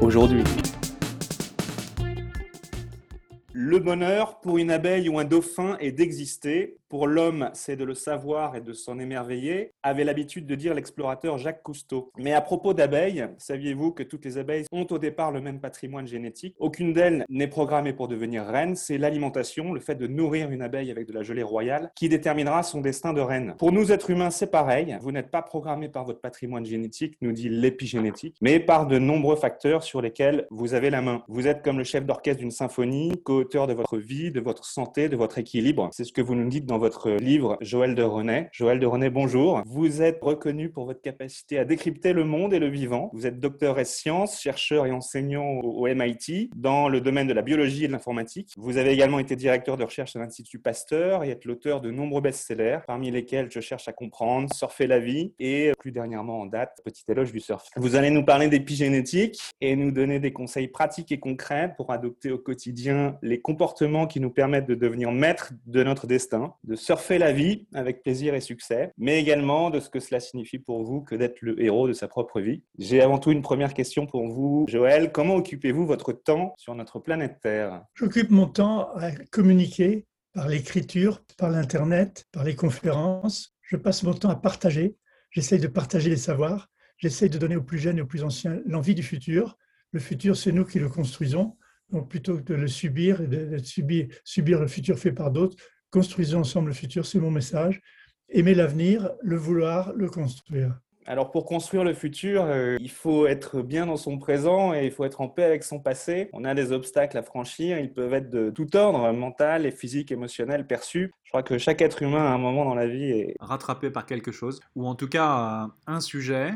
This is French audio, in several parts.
aujourd'hui. Le bonheur pour une abeille ou un dauphin est d'exister. Pour l'homme, c'est de le savoir et de s'en émerveiller, avait l'habitude de dire l'explorateur Jacques Cousteau. Mais à propos d'abeilles, saviez-vous que toutes les abeilles ont au départ le même patrimoine génétique? Aucune d'elles n'est programmée pour devenir reine, c'est l'alimentation, le fait de nourrir une abeille avec de la gelée royale, qui déterminera son destin de reine. Pour nous êtres humains, c'est pareil, vous n'êtes pas programmé par votre patrimoine génétique, nous dit l'épigénétique, mais par de nombreux facteurs sur lesquels vous avez la main. Vous êtes comme le chef d'orchestre d'une symphonie, de votre vie, de votre santé, de votre équilibre. C'est ce que vous nous dites dans votre livre Joël de René. Joël de René, bonjour. Vous êtes reconnu pour votre capacité à décrypter le monde et le vivant. Vous êtes docteur en sciences, chercheur et enseignant au MIT dans le domaine de la biologie et de l'informatique. Vous avez également été directeur de recherche à l'Institut Pasteur et êtes l'auteur de nombreux best-sellers, parmi lesquels Je cherche à comprendre, Surfer la vie et plus dernièrement en date, Petit éloge du surf. Vous allez nous parler d'épigénétique et nous donner des conseils pratiques et concrets pour adopter au quotidien les comportements qui nous permettent de devenir maîtres de notre destin, de surfer la vie avec plaisir et succès, mais également de ce que cela signifie pour vous que d'être le héros de sa propre vie. J'ai avant tout une première question pour vous, Joël. Comment occupez-vous votre temps sur notre planète Terre? J'occupe mon temps à communiquer par l'écriture, par l'Internet, par les conférences. Je passe mon temps à partager. J'essaye de partager les savoirs. J'essaye de donner aux plus jeunes et aux plus anciens l'envie du futur. Le futur, c'est nous qui le construisons. Donc plutôt que de le subir et de subir, subir le futur fait par d'autres, Construisons ensemble le futur, c'est mon message. Aimer l'avenir, le vouloir, le construire. Alors pour construire le futur, euh, il faut être bien dans son présent et il faut être en paix avec son passé. On a des obstacles à franchir, ils peuvent être de tout ordre, mental et physique, émotionnel, perçu. Je crois que chaque être humain à un moment dans la vie est rattrapé par quelque chose, ou en tout cas euh, un sujet.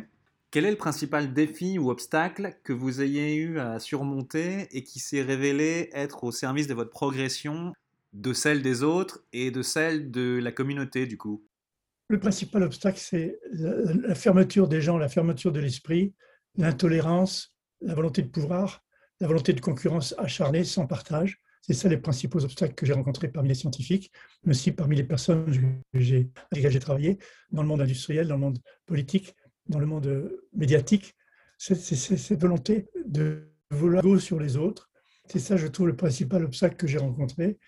Quel est le principal défi ou obstacle que vous ayez eu à surmonter et qui s'est révélé être au service de votre progression de celle des autres et de celle de la communauté, du coup? Le principal obstacle, c'est la, fermeture des gens, la fermeture de l'esprit, l'intolérance, la volonté de pouvoir, la volonté de concurrence acharnée, sans partage. C'est ça les principaux obstacles que j'ai rencontrés parmi les scientifiques, mais aussi parmi les personnes avec lesquelles j'ai travaillé, dans le monde industriel, dans le monde politique, dans le monde médiatique. C'est, cette volonté de vouloir go sur les autres. C'est ça, je trouve, le principal obstacle que j'ai rencontré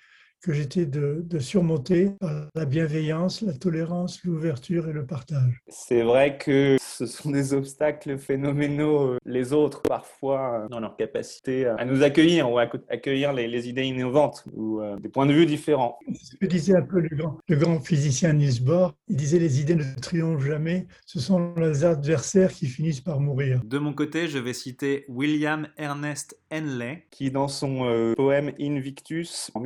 que j'étais de, surmonter par la bienveillance, la tolérance, l'ouverture et le partage. C'est vrai que ce sont des obstacles phénoménaux, euh, les autres, parfois, euh, dans leur capacité à nous accueillir ou à accueillir les, idées innovantes ou euh, des points de vue différents. Ce que disait un peu le grand, le grand physicien Niels Bohr, il disait les idées ne triomphent jamais, ce sont les adversaires qui finissent par mourir. De mon côté, je vais citer William Ernest Henley, qui dans son poème Invictus en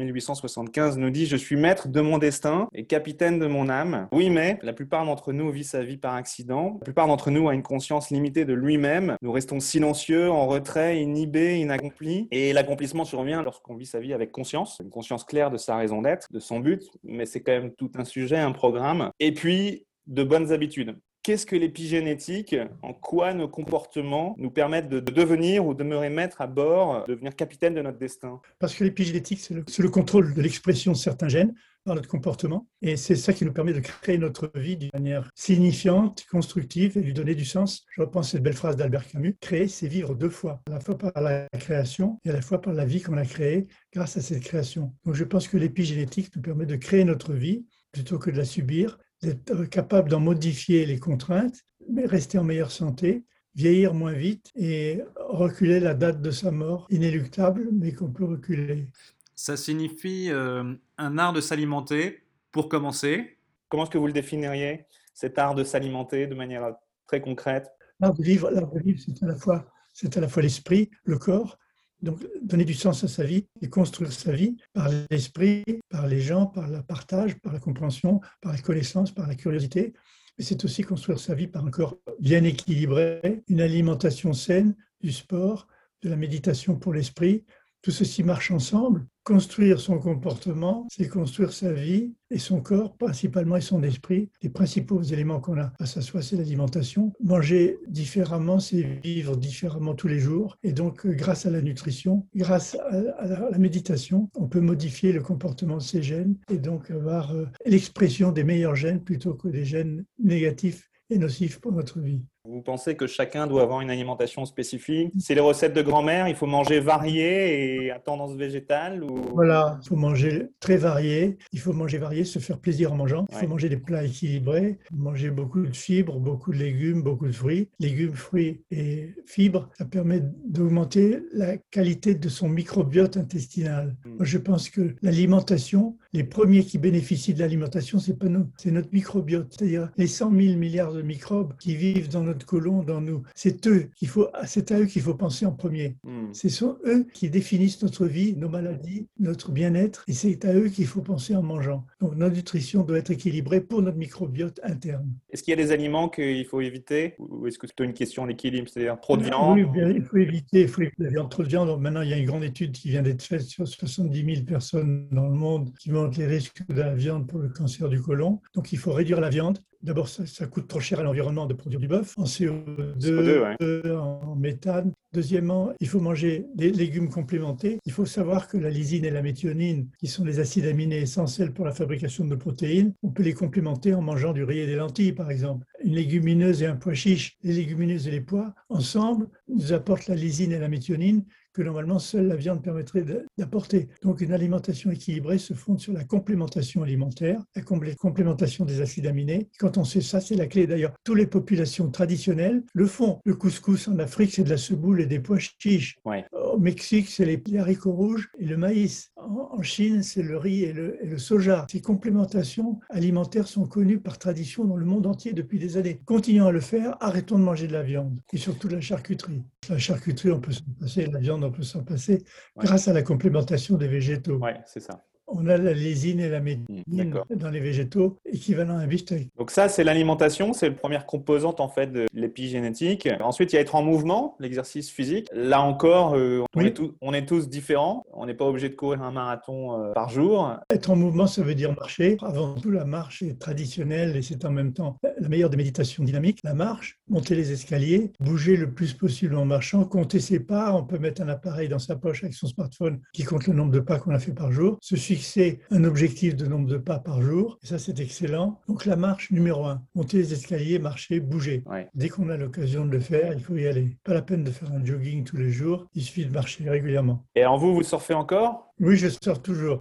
1860 nous dit Je suis maître de mon destin et capitaine de mon âme. Oui, mais la plupart d'entre nous vit sa vie par accident. La plupart d'entre nous a une conscience limitée de lui-même. Nous restons silencieux, en retrait, inhibés, inaccomplis. Et l'accomplissement survient lorsqu'on vit sa vie avec conscience, une conscience claire de sa raison d'être, de son but. Mais c'est quand même tout un sujet, un programme. Et puis, de bonnes habitudes. Qu'est-ce que l'épigénétique? En quoi nos comportements nous permettent de devenir ou demeurer maître à bord, devenir capitaine de notre destin? Parce que l'épigénétique, c'est le, contrôle de l'expression de certains gènes par notre comportement. Et c'est ça qui nous permet de créer notre vie d'une manière signifiante, constructive et lui donner du sens. Je reprends cette belle phrase d'Albert Camus créer, c'est vivre deux fois, à la fois par la création et à la fois par la vie qu'on a créée grâce à cette création. Donc je pense que l'épigénétique nous permet de créer notre vie plutôt que de la subir d'être capable d'en modifier les contraintes, mais rester en meilleure santé, vieillir moins vite et reculer la date de sa mort, inéluctable, mais qu'on peut reculer. Ça signifie euh, un art de s'alimenter, pour commencer. Comment est-ce que vous le définiriez, cet art de s'alimenter de manière très concrète? L'art de vivre, c'est à la fois, c'est à la fois l'esprit, le corps, donc, donner du sens à sa vie et construire sa vie par l'esprit, par les gens, par le partage, par la compréhension, par la connaissance, par la curiosité. Mais c'est aussi construire sa vie par un corps bien équilibré, une alimentation saine, du sport, de la méditation pour l'esprit. Tout ceci marche ensemble. Construire son comportement, c'est construire sa vie et son corps, principalement, et son esprit. Les principaux éléments qu'on a à soi, c'est l'alimentation. Manger différemment, c'est vivre différemment tous les jours. Et donc, grâce à la nutrition, grâce à la méditation, on peut modifier le comportement de ces gènes et donc avoir euh, l'expression des meilleurs gènes plutôt que des gènes négatifs et nocifs pour notre vie. Vous pensez que chacun doit avoir une alimentation spécifique? C'est les recettes de grand-mère, il faut manger varié et à tendance végétale ou... Voilà, il faut manger très varié, il faut manger varié, se faire plaisir en mangeant, il faut manger des plats équilibrés, manger beaucoup de fibres, beaucoup de légumes, beaucoup de fruits. Légumes, fruits et fibres, ça permet d'augmenter la qualité de son microbiote intestinal. Hmm. Moi, je pense que l'alimentation, les premiers qui bénéficient de l'alimentation, c'est pas nous, c'est notre microbiote, c'est-à-dire les 100 000 milliards de microbes qui vivent dans notre colon dans nous. C'est eux qu'il faut, c'est à eux qu'il faut penser en premier. Hmm. Ce sont eux qui définissent notre vie, nos maladies, notre bien-être, et c'est à eux qu'il faut penser en mangeant. Donc notre nutrition doit être équilibrée pour notre microbiote interne. Est-ce qu'il y a des aliments qu'il faut éviter, ou est-ce que c'est une question d'équilibre, c'est-à-dire trop de viande Oui, il faut éviter, il faut éviter la viande, trop de viande. maintenant, il y a une grande étude qui vient d'être faite sur 70 000 personnes dans le monde qui montrent les risques de la viande pour le cancer du côlon. Donc il faut réduire la viande. D'abord, ça, coûte trop cher à l'environnement de produire du bœuf, en CO2, en méthane. Deuxièmement, il faut manger des légumes complémentés. Il faut savoir que la lysine et la méthionine, qui sont des acides aminés essentiels pour la fabrication de protéines, on peut les complémenter en mangeant du riz et des lentilles, par exemple. Une légumineuse et un pois chiche, les légumineuses et les pois, ensemble, nous apportent la lysine et la méthionine que normalement seule la viande permettrait d'apporter. Donc une alimentation équilibrée se fonde sur la complémentation alimentaire, la complémentation des acides aminés. Quand on sait ça, c'est la clé. D'ailleurs, toutes les populations traditionnelles le font. Le couscous en Afrique, c'est de la semoule et des pois chiches. Au Mexique, c'est les haricots rouges et le maïs. En Chine, c'est le riz et le, et le soja. Ces complémentations alimentaires sont connues par tradition dans le monde entier depuis des années. Continuons à le faire, arrêtons de manger de la viande et surtout de la charcuterie. La charcuterie, on peut s'en passer, la viande, on peut s'en passer, grâce à la complémentation des végétaux. Oui, c'est ça on a la lésine et la médine dans les végétaux, équivalent à un bistec. Donc ça, c'est l'alimentation, c'est la première composante en fait de l'épigénétique. Ensuite, il y a être en mouvement, l'exercice physique. Là encore, euh, on, est on, est tous différents. On n'est pas obligé de courir un marathon euh, par jour. Être en mouvement, ça veut dire marcher. Avant tout, la marche est traditionnelle et c'est en même temps la meilleure des méditations dynamiques. La marche, monter les escaliers, bouger le plus possible en marchant, compter ses pas. On peut mettre un appareil dans sa poche avec son smartphone qui compte le nombre de pas qu'on a fait par jour. Fixer un objectif de nombre de pas par jour. Et ça, c'est excellent. Donc la marche numéro un, monter les escaliers, marcher, bouger. Dès qu'on a l'occasion de le faire, il faut y aller. Pas la peine de faire un jogging tous les jours, il suffit de marcher régulièrement. Et en vous, vous surfez encore? Oui, je surfe toujours.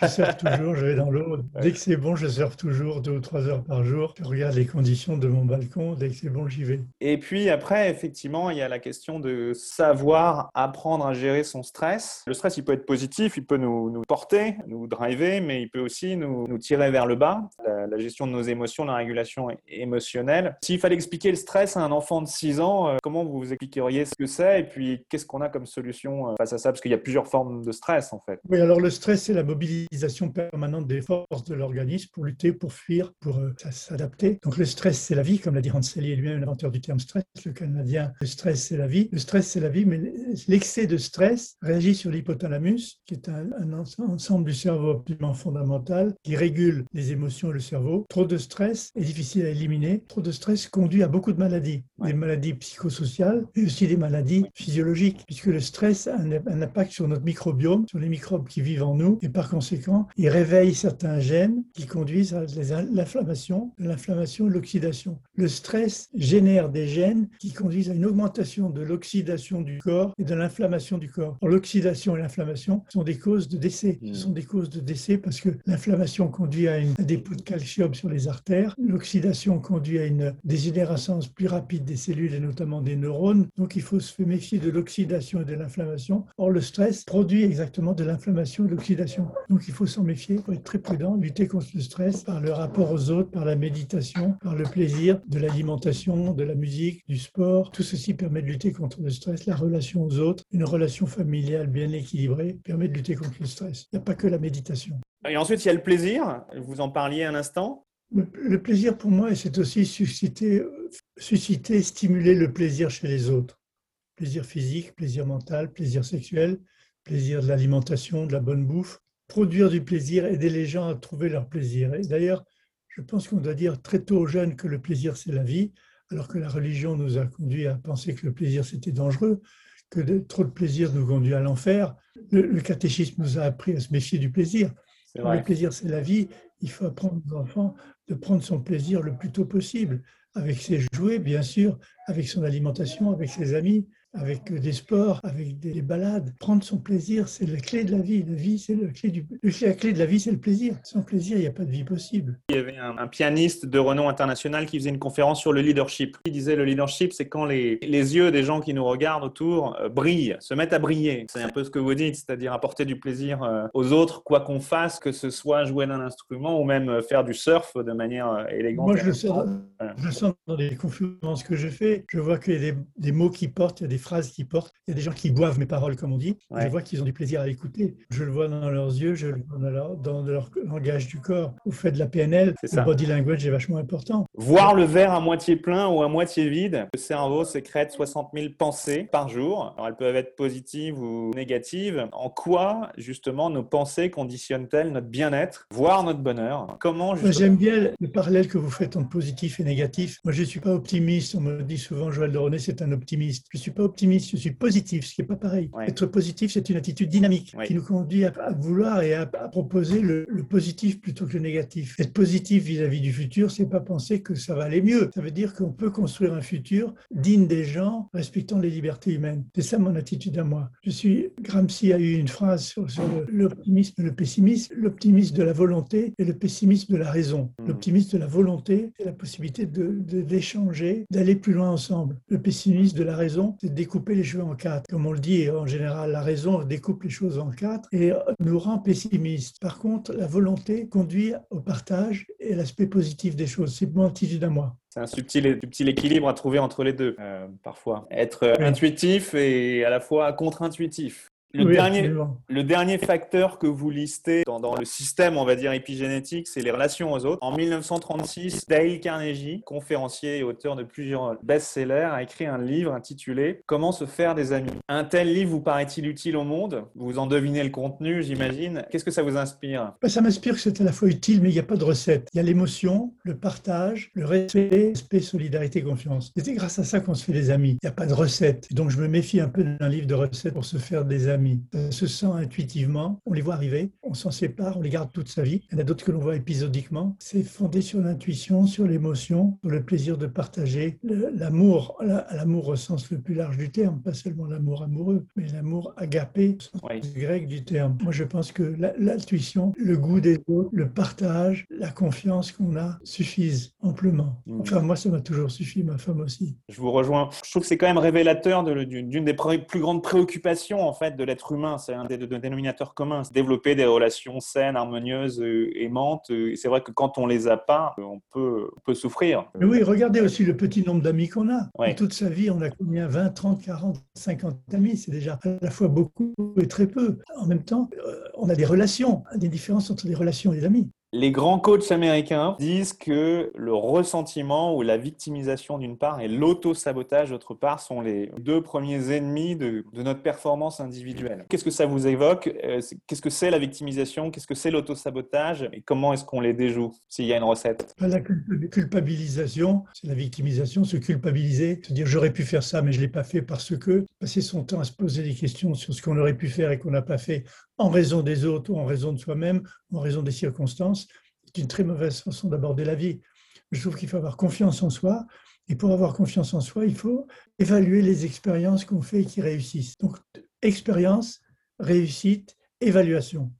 Je surfe toujours, je vais dans l'eau. Dès que c'est bon, je surfe toujours deux ou trois heures par jour. Je regarde les conditions de mon balcon. Dès que c'est bon, j'y vais. Et puis après, effectivement, il y a la question de savoir apprendre à gérer son stress. Le stress, il peut être positif, il peut nous, nous porter, nous driver, mais il peut aussi nous, nous tirer vers le bas. La, la, gestion de nos émotions, la régulation émotionnelle. S'il fallait expliquer le stress à un enfant de 6 ans, euh, comment vous expliqueriez ce que c'est et puis qu'est-ce qu'on a comme solution euh, face à ça? Parce qu'il y a plusieurs formes de stress en oui, alors le stress, c'est la mobilisation permanente des forces de l'organisme pour lutter, pour fuir, pour euh, s'adapter. Donc le stress, c'est la vie, comme l'a dit Rancelli lui-même, l'inventeur du terme stress, le Canadien. Le stress, c'est la vie. Le stress, c'est la vie, mais l'excès de stress réagit sur l'hypothalamus, qui est un, ensemble du cerveau absolument fondamental, qui régule les émotions et le cerveau. Trop de stress est difficile à éliminer. Trop de stress conduit à beaucoup de maladies, des maladies psychosociales, et aussi des maladies physiologiques, puisque le stress a un, un impact sur notre microbiome, sur les microbes qui vivent en nous et par conséquent, il réveille certains gènes qui conduisent à l'inflammation, l'inflammation et l'oxydation. Le stress génère des gènes qui conduisent à une augmentation de l'oxydation du corps et de l'inflammation du corps. L'oxydation et l'inflammation sont des causes de décès. Ce sont des causes de décès parce que l'inflammation conduit à un dépôt de calcium sur les artères, l'oxydation conduit à une dégénérescence plus rapide des cellules et notamment des neurones. Donc il faut se méfier de l'oxydation et de l'inflammation. Or le stress produit exactement de l'inflammation et de l'oxydation. Donc il faut s'en méfier, il faut être très prudent, lutter contre le stress par le rapport aux autres, par la méditation, par le plaisir, de l'alimentation, de la musique, du sport. Tout ceci permet de lutter contre le stress, la relation aux autres, une relation familiale bien équilibrée permet de lutter contre le stress. Il n'y a pas que la méditation. Et ensuite, il y a le plaisir. Vous en parliez un instant. Le, plaisir pour moi, c'est aussi susciter, susciter, stimuler le plaisir chez les autres plaisir physique, plaisir mental, plaisir sexuel, plaisir de l'alimentation, de la bonne bouffe, produire du plaisir, aider les gens à trouver leur plaisir. Et d'ailleurs, je pense qu'on doit dire très tôt aux jeunes que le plaisir, c'est la vie, alors que la religion nous a conduit à penser que le plaisir, c'était dangereux, que trop de plaisir nous conduit à l'enfer. Le, catéchisme nous a appris à se méfier du plaisir. Le plaisir, c'est la vie. Il faut apprendre aux enfants de prendre son plaisir le plus tôt possible, avec ses jouets, bien sûr, avec son alimentation, avec ses amis, avec des sports, avec des balades. Prendre son plaisir, c'est la clé de la vie. La vie, c'est la clé du, la clé de la vie, c'est le plaisir. Sans plaisir, il n'y a pas de vie possible. Il y avait un, pianiste de renom international qui faisait une conférence sur le leadership. Il disait le leadership, c'est quand les, les, yeux des gens qui nous regardent autour euh, brillent, se mettent à briller. C'est un peu ce que vous dites, c'est-à-dire apporter du plaisir euh, aux autres, quoi qu'on fasse, que ce soit jouer d'un instrument ou même euh, faire du surf de manière élégante. Moi, je le, sens, je sens dans les conférences que je fais. Je vois qu'il y a des, des mots qui portent, il y a des phrases qui portent. Il y a des gens qui boivent mes paroles, comme on dit. Je vois qu'ils ont du plaisir à écouter. Je le vois dans leurs yeux, je le vois dans leur, dans leur langage du corps. Vous faites de la PNL, le body language est vachement important. Voir le verre à moitié plein ou à moitié vide. Le cerveau sécrète 60 000 pensées par jour. Alors, elles peuvent être positives ou négatives. En quoi, justement, nos pensées conditionnent-elles notre bien-être, voire notre bonheur? Comment J'aime bien le parallèle que vous faites entre positif et négatif. Moi, je ne suis pas optimiste. On me dit souvent, Joël René, c'est un optimiste. Je ne suis pas optimiste je suis positif, ce qui n'est pas pareil. Être positif, c'est une attitude dynamique qui nous conduit à, vouloir et à, proposer le, positif plutôt que le négatif. Être positif vis-à-vis du futur, c'est pas penser que ça va aller mieux. Ça veut dire qu'on peut construire un futur digne des gens, respectant les libertés humaines. C'est ça mon attitude à moi. Je suis, Gramsci a eu une phrase sur, l'optimisme et le pessimisme, l'optimisme de la volonté et le pessimisme de la raison. Hmm. L'optimisme de la volonté, c'est la possibilité d'échanger, de, d'aller plus loin ensemble. Le pessimisme de la raison, c'est de découper les choses en quatre. Comme on le dit en général, la raison découpe les choses en quatre et nous rend pessimistes. Par contre, la volonté conduit au partage et l'aspect positif des choses. C'est mon attitude à moi. C'est un subtil, subtil, équilibre à trouver entre les deux, euh, parfois. Être intuitif et à la fois contre-intuitif. Le, dernier, le dernier facteur que vous listez dans, dans, le système, on va dire, épigénétique, c'est les relations aux autres. En 1936, Dale Carnegie, conférencier et auteur de plusieurs best-sellers, a écrit un livre intitulé Comment se faire des amis. Un tel livre vous paraît-il utile au monde? Vous en devinez le contenu, j'imagine. Qu'est-ce que ça vous inspire? Bah, Ça m'inspire que c'est à la fois utile, mais il n'y a pas de recette. Il y a l'émotion, le partage, le respect, respect, solidarité, confiance. C'est grâce à ça qu'on se fait des amis. Il n'y a pas de recette. Donc je me méfie un peu d'un livre de recettes pour se faire des amis se sent intuitivement, on les voit arriver, on s'en sépare, on les garde toute sa vie. Il y en a d'autres que l'on voit épisodiquement. C'est fondé sur l'intuition, sur l'émotion, sur le plaisir de partager. L'amour, l'amour au sens le plus large du terme, pas seulement l'amour amoureux, mais l'amour agapé, au sens grec du terme. Moi, je pense que l'intuition, le goût des autres, le partage, la confiance qu'on a suffisent amplement. Mm. Enfin, moi, ça m'a toujours suffi, ma femme aussi. Je vous rejoins. Je trouve que c'est quand même révélateur d'une des plus grandes préoccupations, en fait, de l'être humain. C'est un des, dénominateurs communs. Développer des relations saines, harmonieuses, euh, aimantes. Euh, c'est vrai que quand on les a pas, on peut, peut souffrir. Mais oui, regardez aussi le petit nombre d'amis qu'on a. toute sa vie, on a combien? 20, 30, 40, 50 amis. C'est déjà à la fois beaucoup et très peu. En même temps, euh, on a des relations, des différences entre les relations et les amis. Les grands coachs américains disent que le ressentiment ou la victimisation d'une part et l'auto-sabotage d'autre part sont les deux premiers ennemis de, notre performance individuelle. Qu'est-ce que ça vous évoque? Euh, Qu'est-ce que c'est la victimisation? Qu'est-ce que c'est l'auto-sabotage? Et comment est-ce qu'on les déjoue s'il y a une recette? La culpabilisation, c'est la victimisation, se culpabiliser, se dire j'aurais pu faire ça mais je ne l'ai pas fait parce que passer son temps à se poser des questions sur ce qu'on aurait pu faire et qu'on n'a pas fait en raison des autres ou en raison de soi-même en raison des circonstances, c'est une très mauvaise façon d'aborder la vie. Je trouve qu'il faut avoir confiance en soi. Et pour avoir confiance en soi, il faut évaluer les expériences qu'on fait et qui réussissent. Donc, expérience, réussite, évaluation.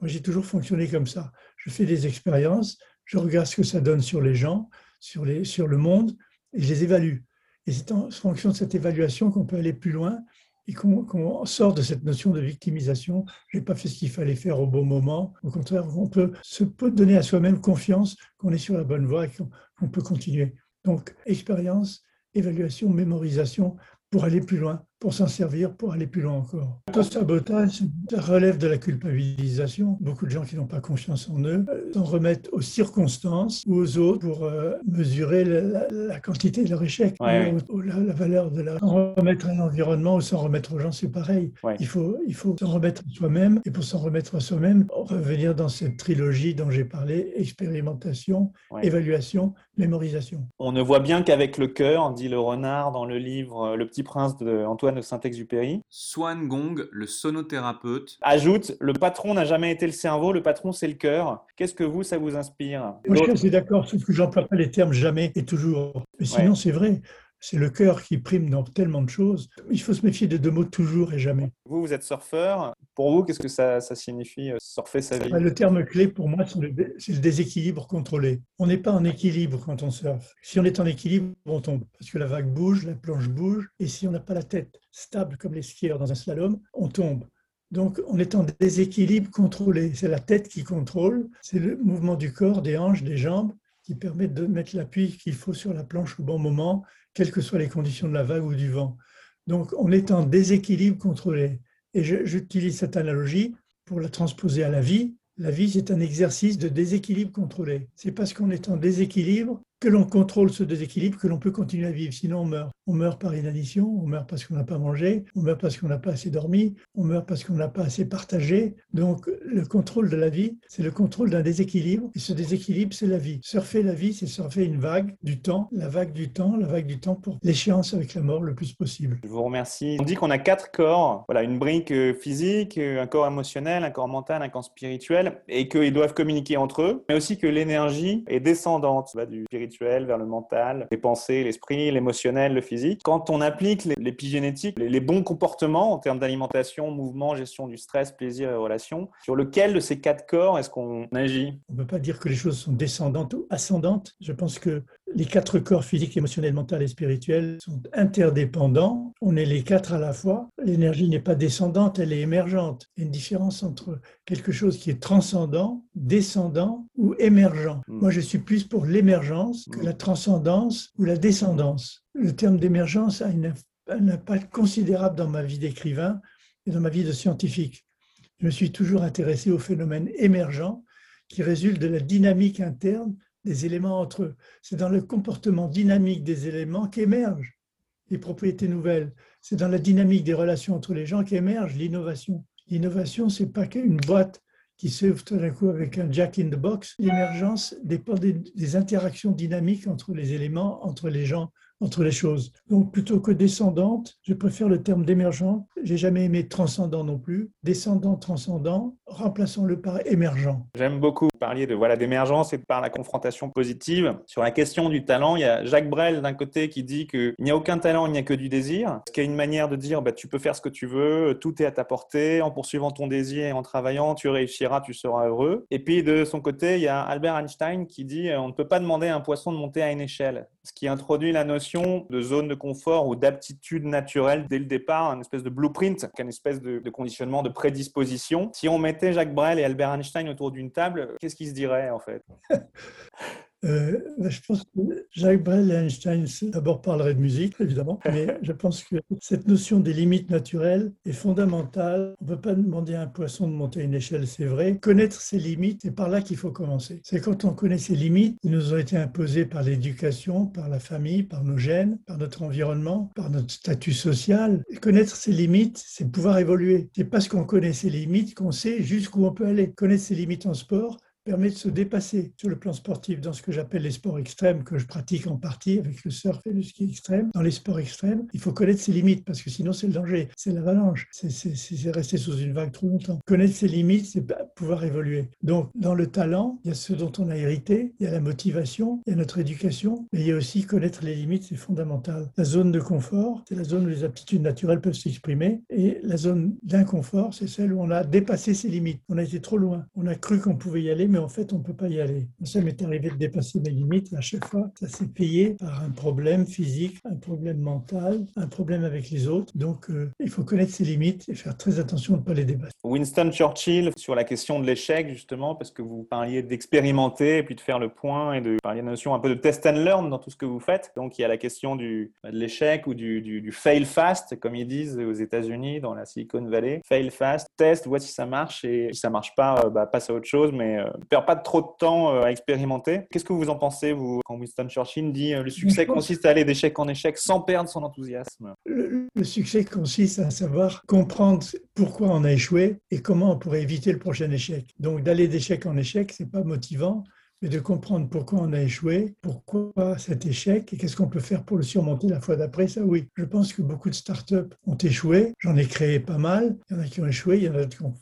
Moi, j'ai toujours fonctionné comme ça. Je fais des expériences, je regarde ce que ça donne sur les gens, sur, sur le monde, et je les évalue. Et c'est en fonction de cette évaluation qu'on peut aller plus loin et qu'on sort de cette notion de victimisation. Je n'ai pas fait ce qu'il fallait faire au bon moment. Au contraire, on peut se donner à soi-même confiance qu'on est sur la bonne voie et qu'on peut continuer. Donc, expérience, évaluation, mémorisation, pour aller plus loin pour s'en servir, pour aller plus loin encore. L'auto-sabotage, ça relève de la culpabilisation. Beaucoup de gens qui n'ont pas confiance en eux euh, s'en remettent aux circonstances ou aux autres pour euh, mesurer la, quantité de leur échec ou, la, valeur de leur... S'en remettre à l'environnement ou s'en remettre aux gens, c'est pareil. Il faut il faut s'en remettre à soi-même et pour s'en remettre à soi-même, revenir dans cette trilogie dont j'ai parlé, expérimentation, évaluation, mémorisation. On ne voit bien qu'avec le cœur, dit le renard dans le livre Le Petit Prince de Antoine de Saint-Exupéry. Swan Gong, le sonothérapeute. Ajoute, le patron n'a jamais été le cerveau, le patron c'est le cœur. Qu'est-ce que vous, ça vous inspire? Moi je suis d'accord, sauf que j'emploie pas les termes jamais et toujours. Mais sinon c'est vrai. C'est le cœur qui prime dans tellement de choses. Il faut se méfier des deux mots toujours et jamais. Vous, vous êtes surfeur. Pour vous, qu'est-ce que ça, signifie, euh, surfer sa vie? Le terme clé pour moi, c'est le déséquilibre contrôlé. On n'est pas en équilibre quand on surfe. Si on est en équilibre, on tombe. Parce que la vague bouge, la planche bouge. Et si on n'a pas la tête stable comme les skieurs dans un slalom, on tombe. Donc, on est en déséquilibre contrôlé. C'est la tête qui contrôle, c'est le mouvement du corps, des hanches, des jambes qui permet de mettre l'appui qu'il faut sur la planche au bon moment quelles que soient les conditions de la vague ou du vent. Donc, on est en déséquilibre contrôlé. Et j'utilise cette analogie pour la transposer à la vie. La vie, c'est un exercice de déséquilibre contrôlé. C'est parce qu'on est en déséquilibre que l'on contrôle ce déséquilibre, que l'on peut continuer à vivre. Sinon, on meurt. On meurt par inaddition, on meurt parce qu'on n'a pas mangé, on meurt parce qu'on n'a pas assez dormi, on meurt parce qu'on n'a pas assez partagé. Donc, le contrôle de la vie, c'est le contrôle d'un déséquilibre. Et ce déséquilibre, c'est la vie. Surfer la vie, c'est surfer une vague du temps, la vague du temps, la vague du temps pour l'échéance avec la mort le plus possible. Je vous remercie. On dit qu'on a quatre corps. Voilà, une brique physique, un corps émotionnel, un corps mental, un corps spirituel, et qu'ils doivent communiquer entre eux, mais aussi que l'énergie est descendante du spirituel vers le mental, les pensées, l'esprit, l'émotionnel, le physique. Quand on applique l'épigénétique, les, les bons comportements en termes d'alimentation, mouvement, gestion du stress, plaisir et relations, sur lequel de ces quatre corps est-ce qu'on agit? On ne peut pas dire que les choses sont descendantes ou ascendantes. Je pense que les quatre corps physique, émotionnel, mental et spirituel sont interdépendants. On est les quatre à la fois. L'énergie n'est pas descendante, elle est émergente. Il y a une différence entre quelque chose qui est transcendant, descendant ou émergent. Hmm. Moi, je suis plus pour l'émergence que la transcendance ou la descendance. Le terme d'émergence a un impact considérable dans ma vie d'écrivain et dans ma vie de scientifique. Je me suis toujours intéressé aux phénomènes émergents qui résultent de la dynamique interne des éléments entre eux. C'est dans le comportement dynamique des éléments qu'émergent les propriétés nouvelles. C'est dans la dynamique des relations entre les gens qu'émerge l'innovation. L'innovation, c'est pas qu'une boîte qui s'ouvre tout d'un coup avec un jack in the box. L'émergence dépend des, interactions dynamiques entre les éléments, entre les gens, entre les choses. Donc plutôt que descendante, je préfère le terme d'émergent. J'ai jamais aimé transcendant non plus. Descendant, transcendant, remplaçons-le par émergent. J'aime beaucoup parler de voilà d'émergence et de par la confrontation positive. Sur la question du talent, il y a Jacques Brel d'un côté qui dit qu'il n'y a aucun talent, il n'y a que du désir. Ce qui est une manière de dire bah, tu peux faire ce que tu veux, tout est à ta portée, en poursuivant ton désir et en travaillant, tu réussiras, tu seras heureux. Et puis de son côté, il y a Albert Einstein qui dit on ne peut pas demander à un poisson de monter à une échelle. Ce qui introduit la notion de zone de confort ou d'aptitude naturelle dès le départ, une espèce de blueprint, une espèce de, conditionnement, de prédisposition. Si on mettait Jacques Brel et Albert Einstein autour d'une table, qu'est-ce qu'ils se diraient en fait? Euh, je pense que Jacques Brel et Einstein d'abord parleraient de musique, évidemment, mais je pense que cette notion des limites naturelles est fondamentale. On ne peut pas demander à un poisson de monter une échelle, c'est vrai. Connaître ses limites, c'est par là qu'il faut commencer. C'est quand on connaît ses limites, qui nous ont été imposées par l'éducation, par la famille, par nos gènes, par notre environnement, par notre statut social. connaître ses limites, c'est pouvoir évoluer. C'est parce qu'on connaît ses limites qu'on sait jusqu'où on peut aller. Connaître ses limites en sport, permet de se dépasser sur le plan sportif dans ce que j'appelle les sports extrêmes que je pratique en partie avec le surf et le ski extrême. Dans les sports extrêmes, il faut connaître ses limites parce que sinon c'est le danger, c'est l'avalanche, c'est rester sous une vague trop longtemps. Connaître ses limites, c'est pouvoir évoluer. Donc dans le talent, il y a ce dont on a hérité, il y a la motivation, il y a notre éducation, mais il y a aussi connaître les limites, c'est fondamental. La zone de confort, c'est la zone où les aptitudes naturelles peuvent s'exprimer et la zone d'inconfort, c'est celle où on a dépassé ses limites. On a été trop loin. On a cru qu'on pouvait y aller, mais en fait, on ne peut pas y aller. Ça m'est arrivé de dépasser mes limites à chaque fois, ça s'est payé par un problème physique, un problème mental, un problème avec les autres. Donc, euh, il faut connaître ses limites et faire très attention de ne pas les dépasser. Winston Churchill, sur la question de l'échec, justement, parce que vous parliez d'expérimenter et puis de faire le point et de parler de la notion un peu de test and learn dans tout ce que vous faites. Donc, il y a la question du, de l'échec ou du, fail fast, comme ils disent aux États-Unis, dans la Silicon Valley. Fail fast, test, vois si ça marche et si ça marche pas, euh, bah, passe à autre chose, mais ne euh, perd pas trop de temps à expérimenter. Qu'est-ce que vous en pensez, vous, quand Winston Churchill dit le succès consiste à aller d'échec en échec sans perdre son enthousiasme? Le, le succès consiste à savoir comprendre pourquoi on a échoué et comment on pourrait éviter le prochain échec. Donc d'aller d'échec en échec, c'est pas motivant, mais de comprendre pourquoi on a échoué, pourquoi cet échec et qu'est-ce qu'on peut faire pour le surmonter la fois d'après. Ça, oui. Je pense que beaucoup de startups ont échoué. J'en ai créé pas mal. Il y en a qui ont échoué, il y en a qui ont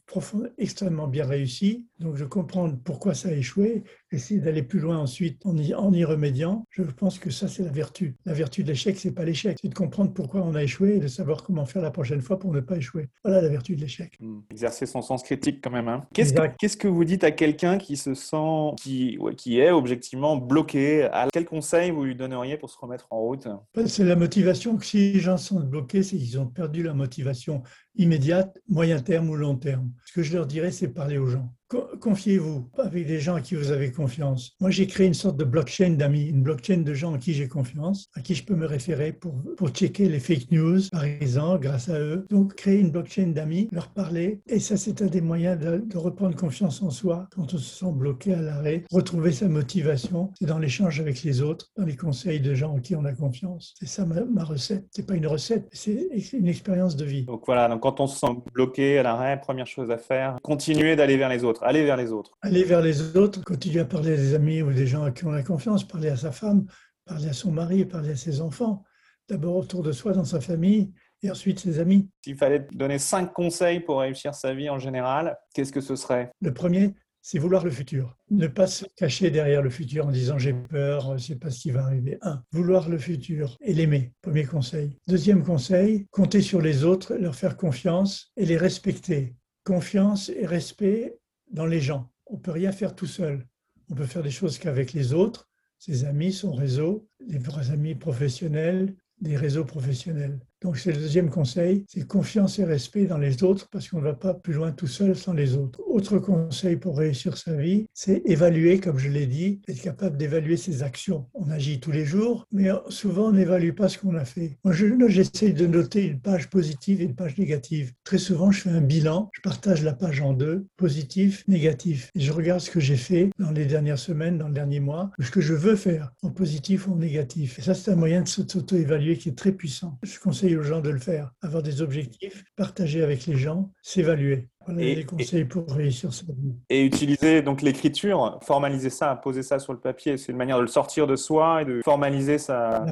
extrêmement bien réussi. Donc, je comprends pourquoi ça a échoué essayer d'aller plus loin ensuite en y, en y remédiant. Je pense que ça, c'est la vertu. La vertu de l'échec, c'est pas l'échec, c'est de comprendre pourquoi on a échoué et de savoir comment faire la prochaine fois pour ne pas échouer. Voilà la vertu de l'échec. Hmm. Exercer son sens critique quand même. Hein. Qu'est-ce, que, qu'est-ce que vous dites à quelqu'un qui se sent, qui, qui est objectivement bloqué? À Quel conseil vous lui donneriez pour se remettre en route? C'est la motivation. Si les gens sont bloqués, c'est qu'ils ont perdu la motivation immédiate, moyen terme ou long terme. Ce que je leur dirais, c'est parler aux gens. Confiez-vous avec des gens à qui vous avez confiance. Moi, j'ai créé une sorte de blockchain d'amis, une blockchain de gens en qui j'ai confiance, à qui je peux me référer pour, pour checker les fake news, par exemple, grâce à eux. Donc, créer une blockchain d'amis, leur parler. Et ça, c'est un des moyens de, de, reprendre confiance en soi quand on se sent bloqué à l'arrêt. Retrouver sa motivation, c'est dans l'échange avec les autres, dans les conseils de gens en qui on a confiance. C'est ça ma, ma recette. C'est pas une recette, c'est une expérience de vie. Donc voilà, donc quand on se sent bloqué à l'arrêt, première chose à faire, continuer d'aller vers les autres aller vers les autres. Aller vers les autres, continuer à parler à des amis ou des gens à qui on a confiance, parler à sa femme, parler à son mari, parler à ses enfants. D'abord autour de soi, dans sa famille, et ensuite ses amis. S'il fallait donner cinq conseils pour réussir sa vie en général, qu'est-ce que ce serait? Le premier, c'est vouloir le futur. Ne pas se cacher derrière le futur en disant j'ai peur, je sais pas ce qui va arriver. Un, vouloir le futur et l'aimer. Premier conseil. Deuxième conseil, compter sur les autres, leur faire confiance et les respecter. Confiance et respect dans les gens. On ne peut rien faire tout seul. On peut faire des choses qu'avec les autres, ses amis, son réseau, les vrais amis professionnels, des réseaux professionnels. Donc c'est le deuxième conseil, c'est confiance et respect dans les autres parce qu'on ne va pas plus loin tout seul sans les autres. Autre conseil pour réussir sa vie, c'est évaluer, comme je l'ai dit, être capable d'évaluer ses actions. On agit tous les jours, mais souvent on n'évalue pas ce qu'on a fait. Moi, j'essaye de noter une page positive et une page négative. Très souvent, je fais un bilan, je partage la page en deux, positif, négatif. Et je regarde ce que j'ai fait dans les dernières semaines, dans le dernier mois, ce que je veux faire en positif ou en négatif. Et ça, c'est un moyen de s'auto-évaluer qui est très puissant. Je conseille aux gens de le faire. Avoir des objectifs, partager avec les gens, s'évaluer. Voilà et, les conseils pour réussir ça. Et utiliser donc l'écriture, formaliser ça, poser ça sur le papier, c'est une manière de le sortir de soi et de formaliser sa,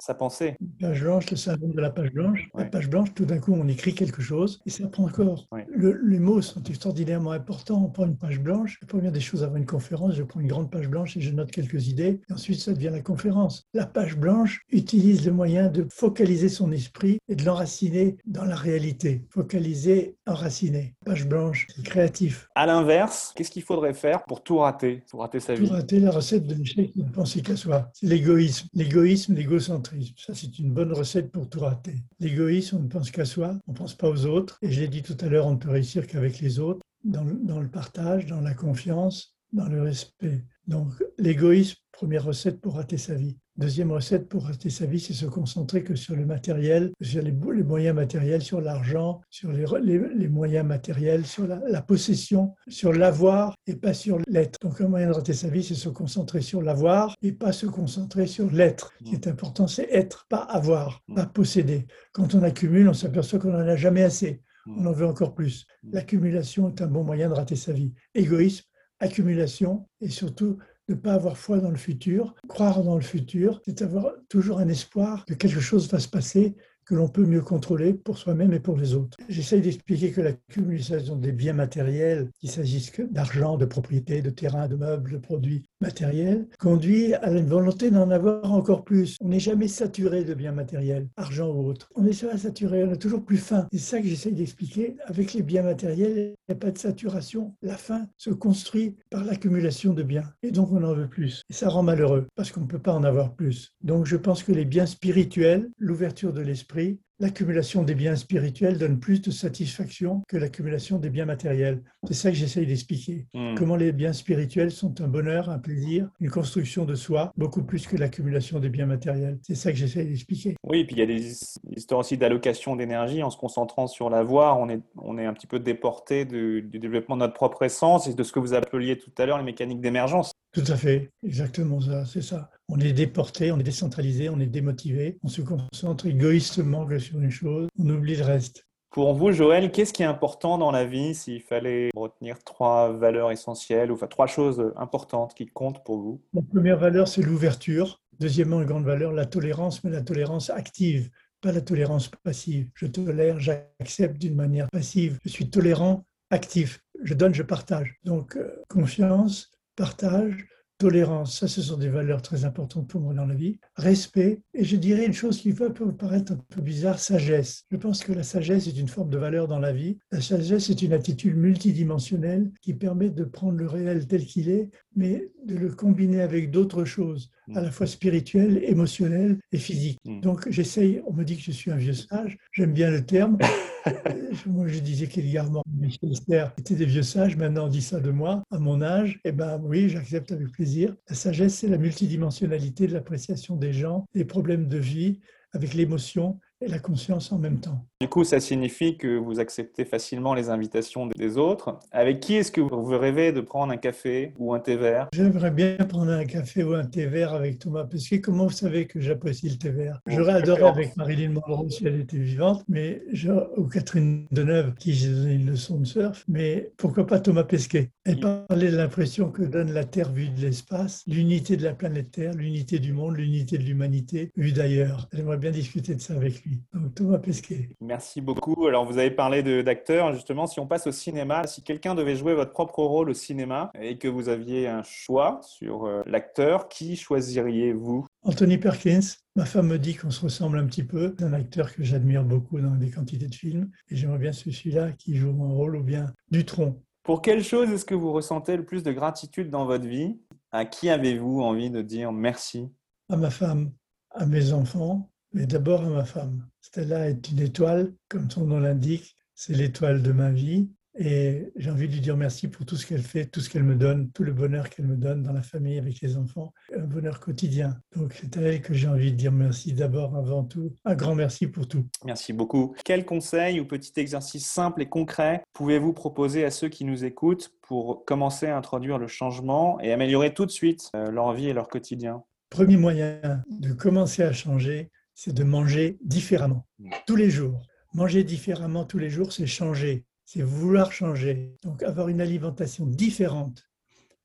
sa, pensée. La page blanche, le syndrome de la page blanche. La page blanche, tout d'un coup, on écrit quelque chose et ça prend. Le, les mots sont extraordinairement importants. On prend une page blanche. La première des choses avant une conférence, je prends une grande page blanche et je note quelques idées. Et ensuite, ça devient la conférence. La page blanche utilise le moyen de focaliser son esprit et de l'enraciner dans la réalité. Focaliser, enraciner Page blanche, c'est créatif. À l'inverse, qu'est-ce qu'il faudrait faire pour tout rater, pour rater sa vie? Pour rater la recette de l'échec, ne penser qu'à soi. C'est l'égoïsme. L'égoïsme, l'égocentrisme. Ça, c'est une bonne recette pour tout rater. L'égoïsme, on ne pense qu'à soi, on ne pense pas aux autres. Et je l'ai dit tout à l'heure, on ne peut réussir qu'avec les autres, dans le, dans le partage, dans la confiance, dans le respect. Donc, l'égoïsme, première recette pour rater sa vie. Deuxième recette pour rester sa vie, c'est se concentrer que sur le matériel, sur les, moyens matériels, sur l'argent, sur les, moyens matériels, sur la, possession, sur l'avoir et pas sur l'être. Donc un moyen de rater sa vie, c'est se concentrer sur l'avoir et pas se concentrer sur l'être. Ce qui est important, c'est être, pas avoir, pas posséder. Quand on accumule, on s'aperçoit qu'on n'en a jamais assez. On en veut encore plus. L'accumulation est un bon moyen de rater sa vie. Égoïsme, accumulation et surtout ne pas avoir foi dans le futur. Croire dans le futur, c'est avoir toujours un espoir que quelque chose va se passer que l'on peut mieux contrôler pour soi-même et pour les autres. J'essaye d'expliquer que l'accumulation des biens matériels, qu'il s'agisse d'argent, de propriété, de terrain, de meubles, de produits, matériels conduit à une volonté d'en avoir encore plus. On n'est jamais saturé de biens matériels, argent ou autre. On est jamais saturé, on a toujours plus faim. C'est ça que j'essaye d'expliquer. Avec les biens matériels, il n'y a pas de saturation. La faim se construit par l'accumulation de biens. Et donc on en veut plus. Et ça rend malheureux parce qu'on ne peut pas en avoir plus. Donc je pense que les biens spirituels, l'ouverture de l'esprit, l'accumulation des biens spirituels donne plus de satisfaction que l'accumulation des biens matériels. C'est ça que j'essaye d'expliquer. Hmm. Comment les biens spirituels sont un bonheur, un plaisir, une construction de soi, beaucoup plus que l'accumulation des biens matériels. C'est ça que j'essaye d'expliquer. Oui, puis il y a des histoires aussi d'allocation d'énergie. En se concentrant sur la voie, on est, on est un petit peu déporté du, du développement de notre propre essence et de ce que vous appeliez tout à l'heure les mécaniques d'émergence. Tout à fait, exactement ça, c'est ça. On est déporté, on est décentralisé, on est démotivé, on se concentre égoïstement que sur une chose, on oublie le reste. Pour vous, Joël, qu'est-ce qui est important dans la vie s'il fallait retenir trois valeurs essentielles, ou enfin trois choses importantes qui comptent pour vous? La première valeur, c'est l'ouverture. Deuxièmement, une grande valeur, la tolérance, mais la tolérance active, pas la tolérance passive. Je tolère, j'accepte d'une manière passive. Je suis tolérant, actif. Je donne, je partage. Donc, euh, confiance, partage, tolérance, ça ce sont des valeurs très importantes pour moi dans la vie, respect, et je dirais une chose qui peut paraître un peu bizarre, sagesse. Je pense que la sagesse est une forme de valeur dans la vie. La sagesse est une attitude multidimensionnelle qui permet de prendre le réel tel qu'il est, mais de le combiner avec d'autres choses, à la fois spirituelles, émotionnelles et physiques. Mm. Donc j'essaye, on me dit que je suis un vieux sage, j'aime bien le terme. moi je disais qu'Edgar Michel était des vieux sages, maintenant on dit ça de moi, à mon âge, eh ben oui, j'accepte avec plaisir. La sagesse, c'est la multidimensionnalité de l'appréciation des gens, des problèmes de vie, avec l'émotion et la conscience en même temps. Du coup, ça signifie que vous acceptez facilement les invitations des autres. Avec qui est-ce que vous rêvez de prendre un café ou un thé vert? J'aimerais bien prendre un café ou un thé vert avec Thomas Pesquet. Comment vous savez que j'apprécie le thé vert J'aurais adoré avec Marilyn Monroe si elle était vivante, mais je, ou Catherine Deneuve qui j'ai donné une leçon de surf, mais pourquoi pas Thomas Pesquet? Elle parlait de l'impression que donne la Terre vue de l'espace, l'unité de la planète Terre, l'unité du monde, l'unité de l'humanité vue d'ailleurs. J'aimerais bien discuter de ça avec lui. Donc Thomas Pesquet. Merci beaucoup. Alors, vous avez parlé d'acteurs. Justement, si on passe au cinéma, si quelqu'un devait jouer votre propre rôle au cinéma et que vous aviez un choix sur euh, l'acteur, qui choisiriez-vous? Anthony Perkins. Ma femme me dit qu'on se ressemble un petit peu. C'est un acteur que j'admire beaucoup dans des quantités de films. Et j'aimerais bien celui-là qui joue mon rôle ou bien Dutron. Pour quelle chose est-ce que vous ressentez le plus de gratitude dans votre vie? À qui avez-vous envie de dire merci? À ma femme, à mes enfants, mais d'abord à ma femme. Stella est une étoile, comme son nom l'indique, c'est l'étoile de ma vie. Et j'ai envie de lui dire merci pour tout ce qu'elle fait, tout ce qu'elle me donne, tout le bonheur qu'elle me donne dans la famille, avec les enfants, un bonheur quotidien. Donc c'est à elle que j'ai envie de dire merci d'abord, avant tout. Un grand merci pour tout. Merci beaucoup. Quel conseil ou petit exercice simple et concret pouvez-vous proposer à ceux qui nous écoutent pour commencer à introduire le changement et améliorer tout de suite euh, leur vie et leur quotidien? Premier moyen de commencer à changer, c'est de manger différemment, tous les jours. Manger différemment tous les jours, c'est changer, c'est vouloir changer. Donc avoir une alimentation différente,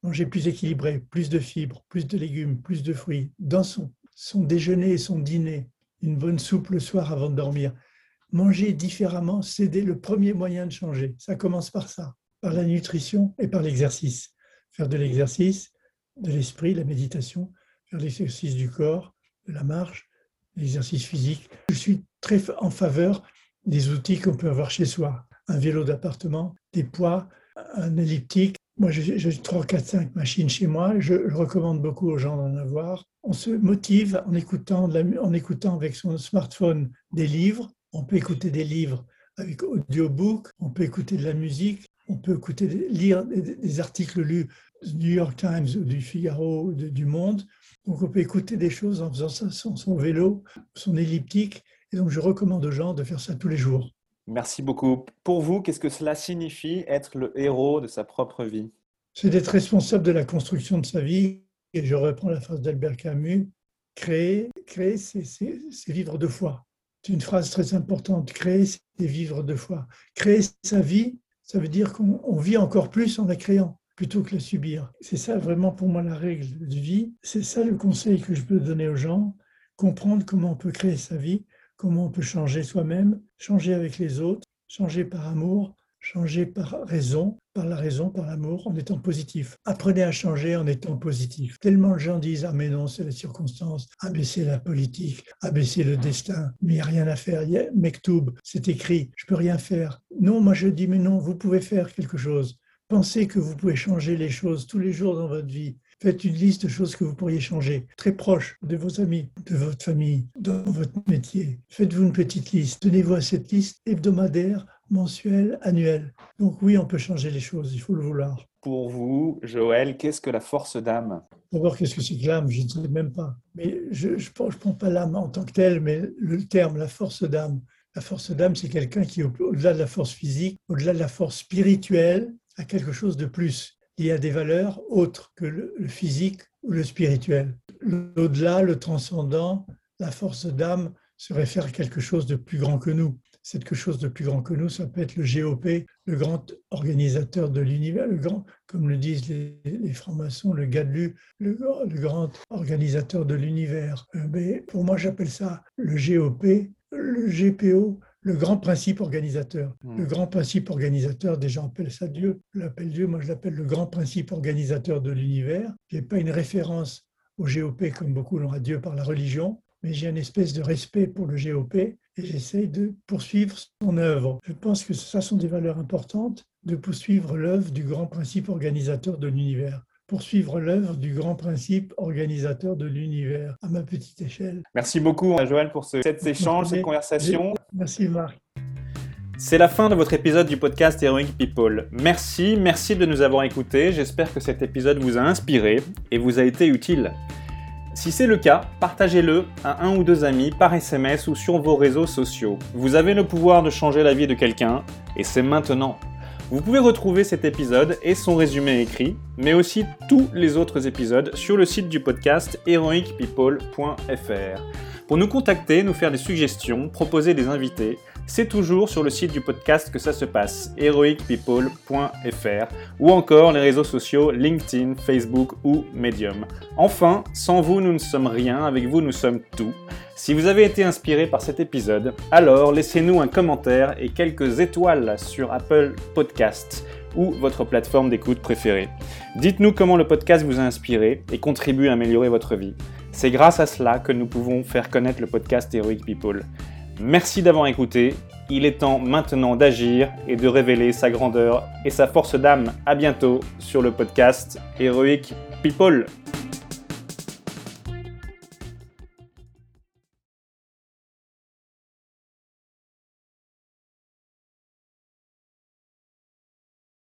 manger plus équilibré, plus de fibres, plus de légumes, plus de fruits, dans son, son déjeuner et son dîner, une bonne soupe le soir avant de dormir. Manger différemment, c'est le premier moyen de changer. Ça commence par ça, par la nutrition et par l'exercice. Faire de l'exercice, de l'esprit, la méditation, faire l'exercice du corps, de la marche, l'exercice physique. Je suis très en faveur des outils qu'on peut avoir chez soi. Un vélo d'appartement, des poids, un elliptique. Moi, j'ai 3, 4, 5 machines chez moi. Je, recommande beaucoup aux gens d'en avoir. On se motive en écoutant, en écoutant avec son smartphone des livres. On peut écouter des livres avec audiobook. On peut écouter de la musique. On peut écouter, lire des, articles lus New York Times, du Figaro, de, du Monde. Donc on peut écouter des choses en faisant ça sur son vélo, son elliptique. Et donc je recommande aux gens de faire ça tous les jours. Merci beaucoup. Pour vous, qu'est-ce que cela signifie être le héros de sa propre vie? C'est d'être responsable de la construction de sa vie. Et je reprends la phrase d'Albert Camus. Créer, créer c'est vivre de foi. C'est une phrase très importante. Créer, c'est vivre de foi. Créer sa vie, ça veut dire qu'on vit encore plus en la créant plutôt que la subir. C'est ça vraiment pour moi la règle de vie. C'est ça le conseil que je peux donner aux gens, comprendre comment on peut créer sa vie, comment on peut changer soi-même, changer avec les autres, changer par amour, changer par raison, par la raison, par l'amour, en étant positif. Apprenez à changer en étant positif. Tellement de gens disent Ah, mais non, c'est la circonstance, abaisser la politique, abaisser le destin, mais il n'y a rien à faire. Il Mektoub, c'est écrit, je peux rien faire. Non, moi je dis Mais non, vous pouvez faire quelque chose. Pensez que vous pouvez changer les choses tous les jours dans votre vie. Faites une liste de choses que vous pourriez changer, très proche de vos amis, de votre famille, dans votre métier. Faites-vous une petite liste. Tenez-vous à cette liste hebdomadaire mensuel, annuel. Donc oui, on peut changer les choses, il faut le vouloir. Pour vous, Joël, qu'est-ce que la force d'âme? D'abord, qu'est-ce que c'est que l'âme? Je ne sais même pas. Mais je ne prends pas l'âme en tant que telle, mais le terme, la force d'âme. La force d'âme, c'est quelqu'un qui, au-delà de la force physique, au-delà de la force spirituelle, a quelque chose de plus. Il y a des valeurs autres que le physique ou le spirituel. L'au-delà, le transcendant, la force d'âme se réfère à quelque chose de plus grand que nous c'est quelque chose de plus grand que nous, ça peut être le GOP, le grand organisateur de l'univers, le grand, comme le disent les, francs-maçons, le GADLU, le, le grand organisateur de l'univers. Euh, mais pour moi, j'appelle ça le GOP, le GPO, le grand principe organisateur. Hmm. Le grand principe organisateur, des gens appellent ça Dieu, l'appelle Dieu, moi je l'appelle le grand principe organisateur de l'univers. Je n'ai pas une référence au GOP comme beaucoup l'ont à Dieu par la religion, mais j'ai une espèce de respect pour le GOP et j'essaie de poursuivre son œuvre. Je pense que ça sont des valeurs importantes de poursuivre l'œuvre du grand principe organisateur de l'univers poursuivre l'œuvre du grand principe organisateur de l'univers à ma petite échelle. Merci beaucoup, Joël, pour cet échange, cette conversation. Merci, Marc. C'est la fin de votre épisode du podcast Heroic People. Merci, merci de nous avoir écoutés. J'espère que cet épisode vous a inspiré et vous a été utile. Si c'est le cas, partagez-le à un ou deux amis par SMS ou sur vos réseaux sociaux. Vous avez le pouvoir de changer la vie de quelqu'un, et c'est maintenant. Vous pouvez retrouver cet épisode et son résumé écrit, mais aussi tous les autres épisodes sur le site du podcast heroicpeople.fr. Pour nous contacter, nous faire des suggestions, proposer des invités, c'est toujours sur le site du podcast que ça se passe, heroicpeople.fr, ou encore les réseaux sociaux LinkedIn, Facebook ou Medium. Enfin, sans vous, nous ne sommes rien, avec vous, nous sommes tout. Si vous avez été inspiré par cet épisode, alors laissez-nous un commentaire et quelques étoiles sur Apple Podcasts ou votre plateforme d'écoute préférée. Dites-nous comment le podcast vous a inspiré et contribue à améliorer votre vie. C'est grâce à cela que nous pouvons faire connaître le podcast Heroic People. Merci d'avoir écouté. Il est temps maintenant d'agir et de révéler sa grandeur et sa force d'âme. À bientôt sur le podcast Heroic People.